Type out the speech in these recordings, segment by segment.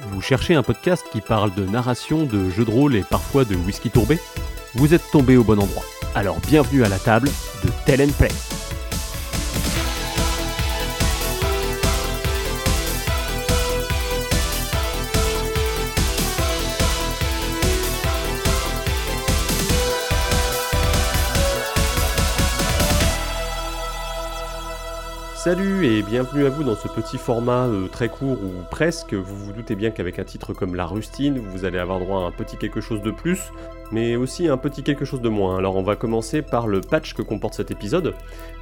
Vous cherchez un podcast qui parle de narration, de jeux de rôle et parfois de whisky tourbé? Vous êtes tombé au bon endroit. Alors bienvenue à la table de Tell and Play. Salut et bienvenue à vous dans ce petit format euh, très court ou presque. Vous vous doutez bien qu'avec un titre comme La Rustine, vous allez avoir droit à un petit quelque chose de plus, mais aussi un petit quelque chose de moins. Alors on va commencer par le patch que comporte cet épisode.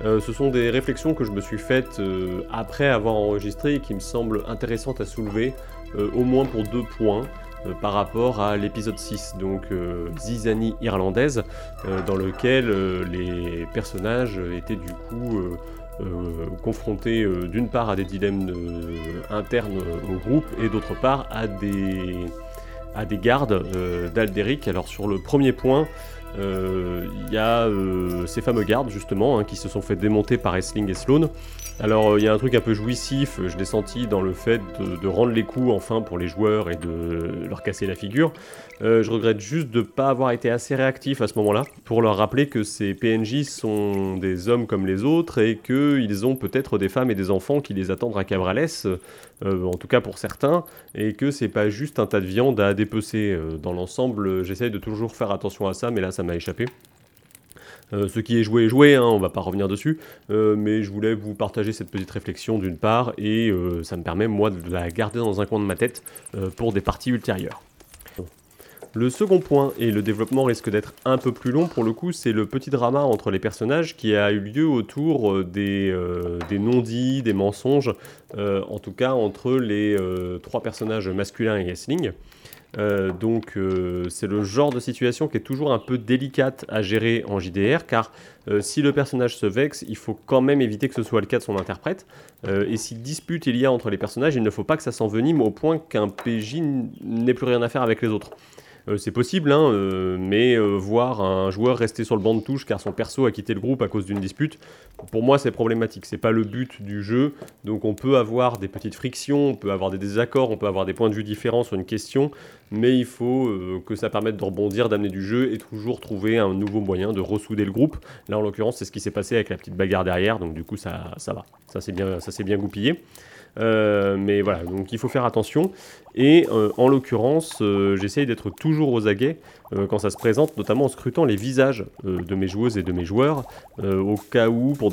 Euh, ce sont des réflexions que je me suis faites euh, après avoir enregistré et qui me semblent intéressantes à soulever, au moins pour deux points par rapport à l'épisode 6, donc Zizanie irlandaise, dans lequel les personnages étaient du coup euh, confronté euh, d'une part à des dilemmes euh, internes au groupe et d'autre part à des, à des gardes d'Alderic. Alors sur le premier point, il y a ces fameux gardes justement hein, qui se sont fait démonter par Essling et Sloan. Alors il y a un truc un peu jouissif, je l'ai senti dans le fait de, rendre les coups enfin pour les joueurs et de leur casser la figure. Euh, je regrette juste de ne pas avoir été assez réactif à ce moment-là pour leur rappeler que ces PNJ sont des hommes comme les autres et qu'ils ont peut-être des femmes et des enfants qui les attendent à Cabrales, euh, en tout cas pour certains, et que c'est pas juste un tas de viande à dépecer. Euh, dans l'ensemble, j'essaye de toujours faire attention à ça, mais là ça m'a échappé. ce qui est joué est joué, hein, on va pas revenir dessus, mais je voulais vous partager cette petite réflexion d'une part, et ça me permet moi de la garder dans un coin de ma tête pour des parties ultérieures. Le second point, et le développement risque d'être un peu plus long pour le coup, c'est le petit drama entre les personnages qui a eu lieu autour euh, des, euh, des non-dits, des mensonges, euh, en tout cas entre les trois personnages masculins et Yesling. donc c'est le genre de situation qui est toujours un peu délicate à gérer en JDR car si le personnage se vexe, il faut quand même éviter que ce soit le cas de son interprète. et si dispute il y a entre les personnages, il ne faut pas que ça s'envenime au point qu'un PJ n'ait plus rien à faire avec les autres. Euh, c'est possible, hein, euh, mais euh, voir un joueur rester sur le banc de touche car son perso a quitté le groupe à cause d'une dispute, pour moi c'est problématique. C'est pas le but du jeu, donc on peut avoir des petites frictions, on peut avoir des désaccords, on peut avoir des points de vue différents sur une question, mais il faut que ça permette de rebondir, d'amener du jeu et toujours trouver un nouveau moyen de ressouder le groupe. Là en l'occurrence c'est ce qui s'est passé avec la petite bagarre derrière, donc du coup ça, va, ça s'est bien goupillé. mais voilà, donc il faut faire attention. Et euh, en l'occurrence, euh, j'essaye d'être toujours aux aguets euh, quand ça se présente, notamment en scrutant les visages de mes joueuses et de mes joueurs, au cas où, pour,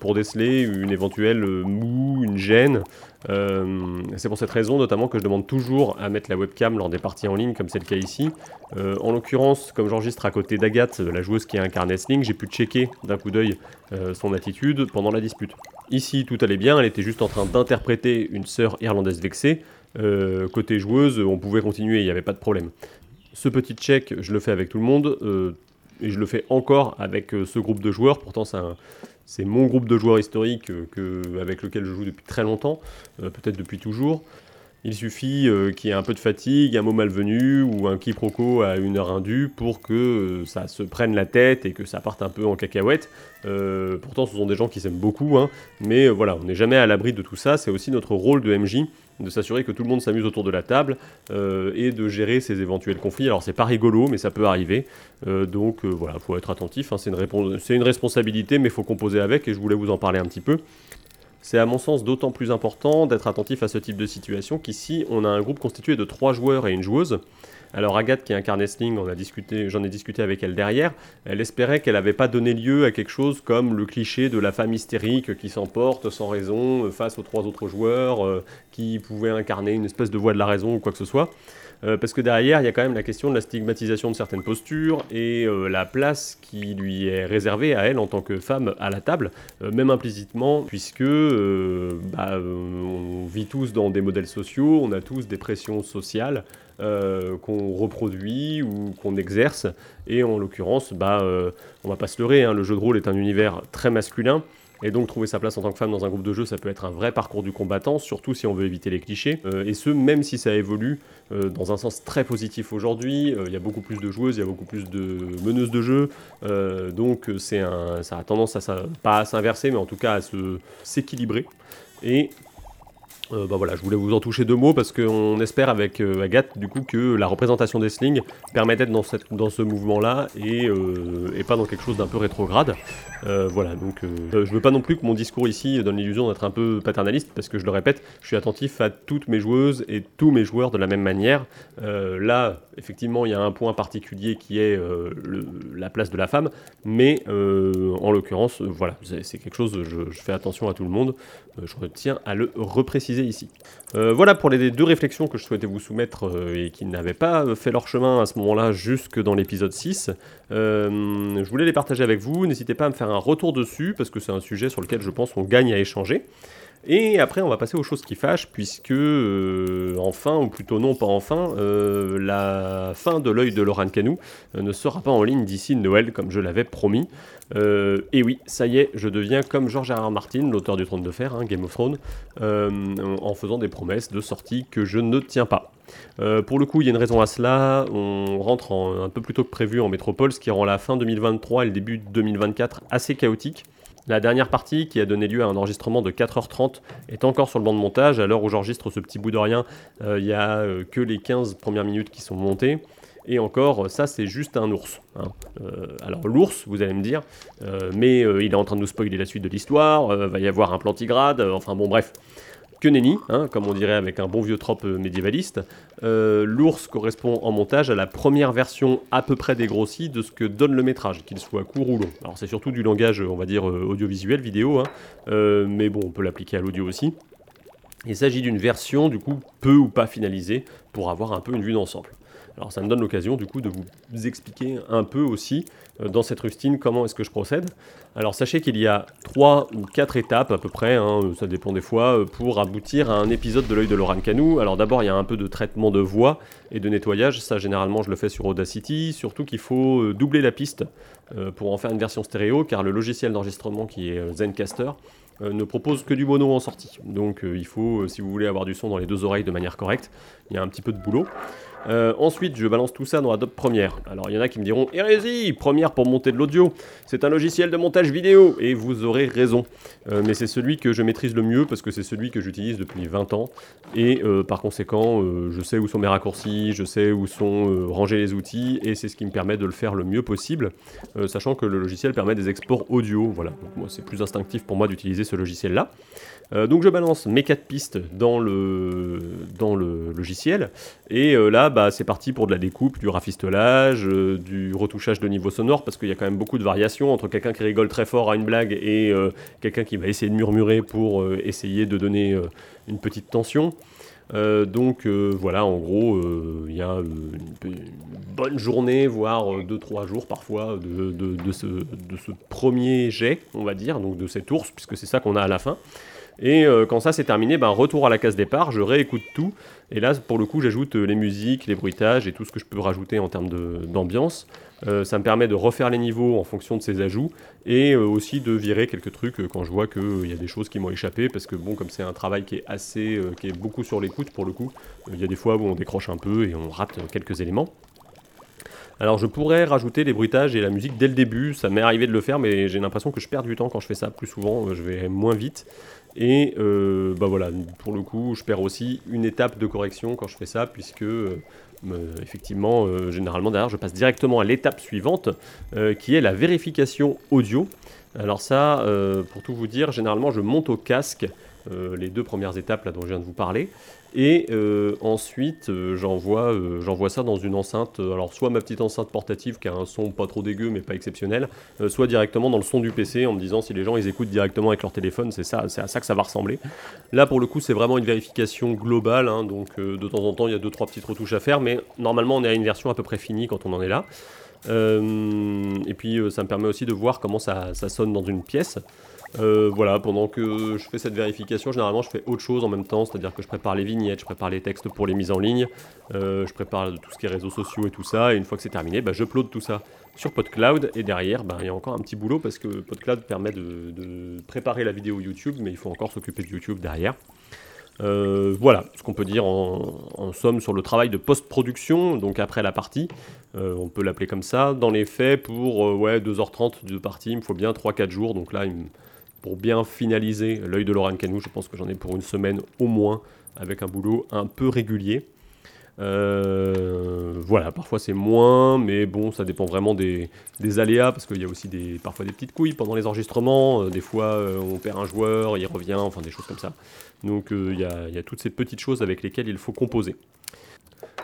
pour déceler une éventuelle moue, une gêne. c'est pour cette raison notamment que je demande toujours à mettre la webcam lors des parties en ligne, comme c'est le cas ici. en l'occurrence, comme j'enregistre à côté d'Agathe, la joueuse qui incarne Sling, j'ai pu checker d'un coup d'œil son attitude pendant la dispute. Ici, tout allait bien, elle était juste en train d'interpréter une sœur irlandaise vexée, euh, côté joueuse, on pouvait continuer, il n'y avait pas de problème. Ce petit check, je le fais avec tout le monde, euh, et je le fais encore avec euh, ce groupe de joueurs. Pourtant, c'est mon groupe de joueurs historiques avec lequel je joue depuis très longtemps, peut-être depuis toujours. Il suffit qu'il y ait un peu de fatigue, un mot malvenu ou un quiproquo à une heure indue pour que ça se prenne la tête et que ça parte un peu en cacahuète. pourtant, ce sont des gens qui s'aiment beaucoup, hein, mais voilà, on n'est jamais à l'abri de tout ça. C'est aussi notre rôle de MJ de s'assurer que tout le monde s'amuse autour de la table euh, et de gérer ces éventuels conflits. Alors c'est pas rigolo, mais ça peut arriver. Euh, donc euh, voilà, il faut être attentif. Hein. c'est une, responsabilité, mais il faut composer avec et je voulais vous en parler un petit peu. C'est à mon sens d'autant plus important d'être attentif à ce type de situation qu'ici on a un groupe constitué de trois joueurs et une joueuse. Alors Agathe qui incarne Sling, j'en ai discuté avec elle derrière, elle espérait qu'elle n'avait pas donné lieu à quelque chose comme le cliché de la femme hystérique qui s'emporte sans raison euh, face aux trois autres joueurs, euh, qui pouvaient incarner une espèce de voix de la raison ou quoi que ce soit. Euh, parce que derrière, il y a quand même la question de la stigmatisation de certaines postures et la place qui lui est réservée à elle en tant que femme à la table, même implicitement, puisque bah, on vit tous dans des modèles sociaux, on a tous des pressions sociales, euh, qu'on reproduit ou qu'on exerce. Et en l'occurrence, bah, euh, on va pas se leurrer, hein, le jeu de rôle est un univers très masculin. Et donc trouver sa place en tant que femme dans un groupe de jeu, ça peut être un vrai parcours du combattant, surtout si on veut éviter les clichés. Euh, et ce, même si ça évolue dans un sens très positif aujourd'hui. Il y a beaucoup plus de joueuses, il y a beaucoup plus de meneuses de jeu. donc c'est un, ça a tendance à, pas à s'inverser, mais en tout cas à s'équilibrer. Et Euh, bah voilà, je voulais vous en toucher deux mots parce qu'on espère avec euh, Agathe du coup que la représentation des slings permet d'être dans, ce mouvement-là et, euh, et, pas dans quelque chose d'un peu rétrograde. voilà, donc je veux pas non plus que mon discours ici donne l'illusion d'être un peu paternaliste parce que je le répète, je suis attentif à toutes mes joueuses et tous mes joueurs de la même manière. là, effectivement, il y a un point particulier qui est la place de la femme, mais en l'occurrence, voilà, c'est quelque chose, je, fais attention à tout le monde, je retiens à le repréciser ici. Euh, voilà pour les deux réflexions que je souhaitais vous soumettre euh, et qui n'avaient pas fait leur chemin à ce moment-là jusque dans l'épisode 6. Euh, je voulais les partager avec vous, n'hésitez pas à me faire un retour dessus parce que c'est un sujet sur lequel je pense qu'on gagne à échanger. Et après, on va passer aux choses qui fâchent, puisque, enfin, ou plutôt non, pas enfin, la fin de l'œil de Laurent Canou ne sera pas en ligne d'ici Noël, comme je l'avais promis. Euh, et oui, ça y est, je deviens comme George R. Martin, l'auteur du Trône de Fer, hein, Game of Thrones, euh, en faisant des promesses de sortie que je ne tiens pas. Euh, pour le coup, il y a une raison à cela. On rentre un peu plus tôt que prévu en métropole, ce qui rend la fin 2023 et le début 2024 assez chaotique. La dernière partie, qui a donné lieu à un enregistrement de 4h30, est encore sur le banc de montage. À l'heure où j'enregistre ce petit bout de rien, il n'y a que les 15 premières minutes qui sont montées. Et encore, ça c'est juste un ours. Hein. Euh, alors l'ours, vous allez me dire, euh, mais euh, il est en train de nous spoiler la suite de l'histoire, va y avoir un plantigrade, enfin bon bref. Que nenni, hein, comme on dirait avec un bon vieux trope médiévaliste. L'ours correspond en montage à la première version à peu près dégrossie de ce que donne le métrage, qu'il soit court ou long. Alors c'est surtout du langage, on va dire, audiovisuel, vidéo, hein, mais bon, on peut l'appliquer à l'audio aussi. Il s'agit d'une version, du coup, peu ou pas finalisée, pour avoir un peu une vue d'ensemble. Alors ça me donne l'occasion du coup de vous expliquer un peu aussi euh, dans cette rustine comment est-ce que je procède. Alors sachez qu'il y a trois ou quatre étapes à peu près, hein, ça dépend des fois, euh, pour aboutir à un épisode de l'œil de Laurent Canou. Alors d'abord il y a un peu de traitement de voix et de nettoyage, ça généralement je le fais sur Audacity, surtout qu'il faut euh, doubler la piste pour en faire une version stéréo car le logiciel d'enregistrement qui est Zencaster ne propose que du mono en sortie. Donc il faut, si vous voulez avoir du son dans les deux oreilles de manière correcte, il y a un petit peu de boulot. Euh, ensuite, je balance tout ça dans Adobe Premiere. Alors, il y en a qui me diront Hérésie Premiere pour monter de l'audio. C'est un logiciel de montage vidéo. Et vous aurez raison. Euh, mais c'est celui que je maîtrise le mieux parce que c'est celui que j'utilise depuis 20 ans. Et euh, par conséquent, je sais où sont mes raccourcis, je sais où sont rangés les outils. Et c'est ce qui me permet de le faire le mieux possible. sachant que le logiciel permet des exports audio. Voilà. Donc, moi, c'est plus instinctif pour moi d'utiliser ce logiciel-là. donc, je balance mes 4 pistes dans le, dans le logiciel. Et là, bah, c'est parti pour de la découpe, du rafistolage, euh, du retouchage de niveau sonore, parce qu'il y a quand même beaucoup de variations entre quelqu'un qui rigole très fort à une blague et euh, quelqu'un qui va essayer de murmurer pour euh, essayer de donner une petite tension. donc voilà, en gros, il y a une, bonne journée, voire 2-3 jours parfois de, de, ce, premier jet, on va dire, donc de cette ours, puisque c'est ça qu'on a à la fin. Et euh, quand ça c'est terminé, ben, retour à la case départ, je réécoute tout. Et là, pour le coup, j'ajoute euh, les musiques, les bruitages et tout ce que je peux rajouter en termes d'ambiance. Euh, ça me permet de refaire les niveaux en fonction de ces ajouts et aussi de virer quelques trucs quand je vois qu'il y a des choses qui m'ont échappé parce que bon comme c'est un travail qui est assez qui est beaucoup sur l'écoute pour le coup il y a des fois où on décroche un peu et on rate quelques éléments alors je pourrais rajouter les bruitages et la musique dès le début, ça m'est arrivé de le faire, mais j'ai l'impression que je perds du temps quand je fais ça. Plus souvent, je vais moins vite. Et euh, bah voilà, pour le coup, je perds aussi une étape de correction quand je fais ça, puisque euh, effectivement, euh, généralement derrière, je passe directement à l'étape suivante, qui est la vérification audio. Alors ça, pour tout vous dire, généralement, je monte au casque les deux premières étapes là dont je viens de vous parler. Et euh, ensuite, euh, euh, j'envoie ça dans une enceinte, alors soit ma petite enceinte portative qui a un son pas trop dégueu mais pas exceptionnel, soit directement dans le son du PC en me disant si les gens ils écoutent directement avec leur téléphone, c'est ça, c'est à ça que ça va ressembler. Là pour le coup, c'est vraiment une vérification globale, hein, donc de temps en temps il y a deux trois petites retouches à faire, mais normalement on est à une version à peu près finie quand on en est là. Et puis ça me permet aussi de voir comment ça sonne dans une pièce. Euh, voilà, pendant que je fais cette vérification, généralement je fais autre chose en même temps, c'est-à-dire que je prépare les vignettes, je prépare les textes pour les mises en ligne, euh, je prépare tout ce qui est réseaux sociaux et tout ça, et une fois que c'est terminé, bah, j'upload tout ça sur PodCloud, et derrière, bah, il y a encore un petit boulot parce que PodCloud permet de, préparer la vidéo YouTube, mais il faut encore s'occuper de YouTube derrière. Euh, voilà ce qu'on peut dire en, somme sur le travail de post-production, donc après la partie, on peut l'appeler comme ça. Dans les faits, pour ouais, 2h30 de partie, il me faut bien 3-4 jours, donc là pour bien finaliser l'œil de Laurent Canou. Je pense que j'en ai pour une semaine au moins, avec un boulot un peu régulier. Euh, voilà, parfois c'est moins, mais bon, ça dépend vraiment des, aléas, parce qu'il y a aussi des, parfois des petites couilles pendant les enregistrements, euh, des fois euh, on perd un joueur, il revient, enfin des choses comme ça. Donc il y, a, toutes ces petites choses avec lesquelles il faut composer.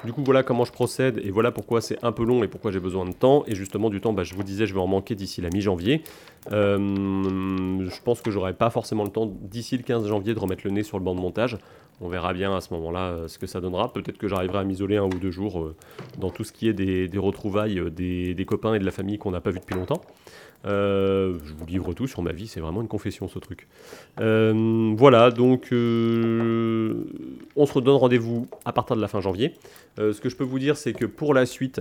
Du coup, voilà comment je procède et voilà pourquoi c'est un peu long et pourquoi j'ai besoin de temps. Et justement, du temps, bah, je vous disais, je vais en manquer d'ici la mi-janvier. je pense que j'aurai pas forcément le temps d'ici le 15 janvier de remettre le nez sur le banc de montage. On verra bien à ce moment-là euh, ce que ça donnera. Peut-être que j'arriverai à m'isoler un ou deux jours euh, dans tout ce qui est des, retrouvailles euh, des, copains et de la famille qu'on n'a pas vu depuis longtemps. je vous livre tout sur ma vie, c'est vraiment une confession ce truc. voilà, donc on se redonne rendez-vous à partir de la fin janvier. ce que je peux vous dire, c'est que pour la suite,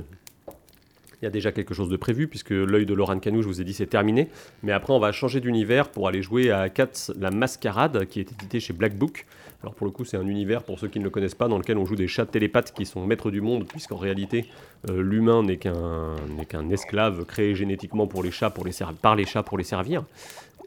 il y a déjà quelque chose de prévu, puisque l'œil de Laurent Canou, je vous ai dit, c'est terminé. Mais après, on va changer d'univers pour aller jouer à Cats la Mascarade, qui est édité chez Black Book. Alors pour le coup, c'est un univers, pour ceux qui ne le connaissent pas, dans lequel on joue des chats télépathes qui sont maîtres du monde, puisqu'en réalité, euh, l'humain n'est qu'un esclave créé génétiquement par les chats pour les servir.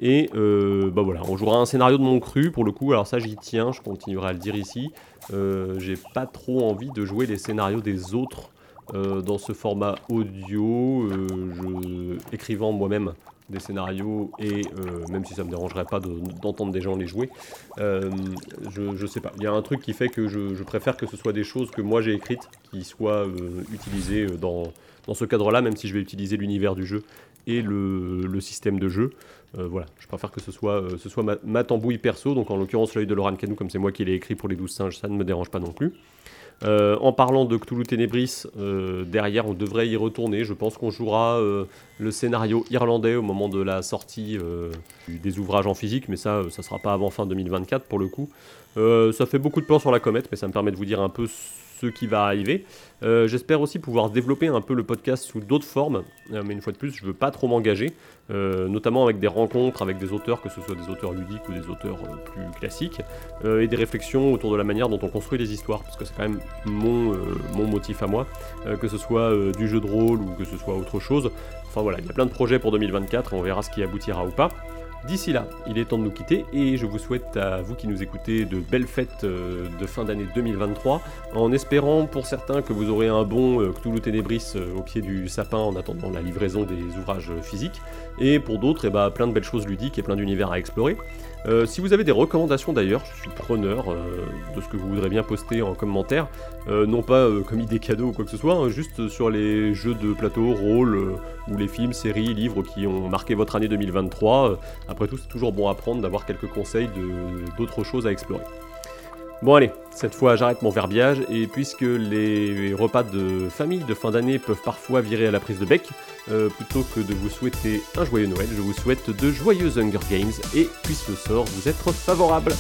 Et euh, bah voilà, on jouera un scénario de mon cru pour le coup. Alors ça, j'y tiens, je continuerai à le dire ici. Euh, j'ai pas trop envie de jouer les scénarios des autres euh, dans ce format audio, euh, écrivant moi-même des scénarios et euh, même si ça me dérangerait pas d'entendre des gens les jouer, je, je, sais pas. Il y a un truc qui fait que je, préfère que ce soit des choses que moi j'ai écrites qui soient utilisées dans, dans ce cadre-là, même si je vais utiliser l'univers du jeu et le, le système de jeu. voilà, je préfère que ce soit, ce soit ma, ma, tambouille perso, donc en l'occurrence l'œil de Laurent Canou, comme c'est moi qui l'ai écrit pour les 12 singes, ça ne me dérange pas non plus. Euh, en parlant de Cthulhu Ténébris, euh, derrière on devrait y retourner. Je pense qu'on jouera euh, le scénario irlandais au moment de la sortie des ouvrages en physique, mais ça, ça sera pas avant fin 2024 pour le coup. ça fait beaucoup de plans sur la comète, mais ça me permet de vous dire un peu ce qui va arriver. Euh, j'espère aussi pouvoir développer un peu le podcast sous d'autres formes, euh, mais une fois de plus, je ne veux pas trop m'engager, euh, notamment avec des rencontres avec des auteurs, que ce soit des auteurs ludiques ou des auteurs plus classiques, et des réflexions autour de la manière dont on construit les histoires, parce que c'est quand même mon, mon motif à moi, que ce soit du jeu de rôle ou que ce soit autre chose. Enfin voilà, il y a plein de projets pour 2024 et on verra ce qui aboutira ou pas. D'ici là, il est temps de nous quitter et je vous souhaite à vous qui nous écoutez de belles fêtes euh, de fin d'année 2023 en espérant pour certains que vous aurez un bon euh, Cthulhu Ténébris euh, au pied du sapin en attendant la livraison des ouvrages physiques et pour d'autres, eh ben, plein de belles choses ludiques et plein d'univers à explorer. Euh, si vous avez des recommandations d'ailleurs, je suis preneur euh, de ce que vous voudrez bien poster en commentaire, euh, non pas comme idée cadeau ou quoi que ce soit, hein, juste sur les jeux de plateau, rôle, ou les films, séries, livres qui ont marqué votre année 2023. après tout, c'est toujours bon à prendre d'avoir quelques conseils d'autres choses à explorer. Bon allez, cette fois j'arrête mon verbiage et puisque les repas de famille de fin d'année peuvent parfois virer à la prise de bec, euh, plutôt que de vous souhaiter un joyeux Noël, je vous souhaite de joyeux Hunger Games et puisse le sort vous être favorable.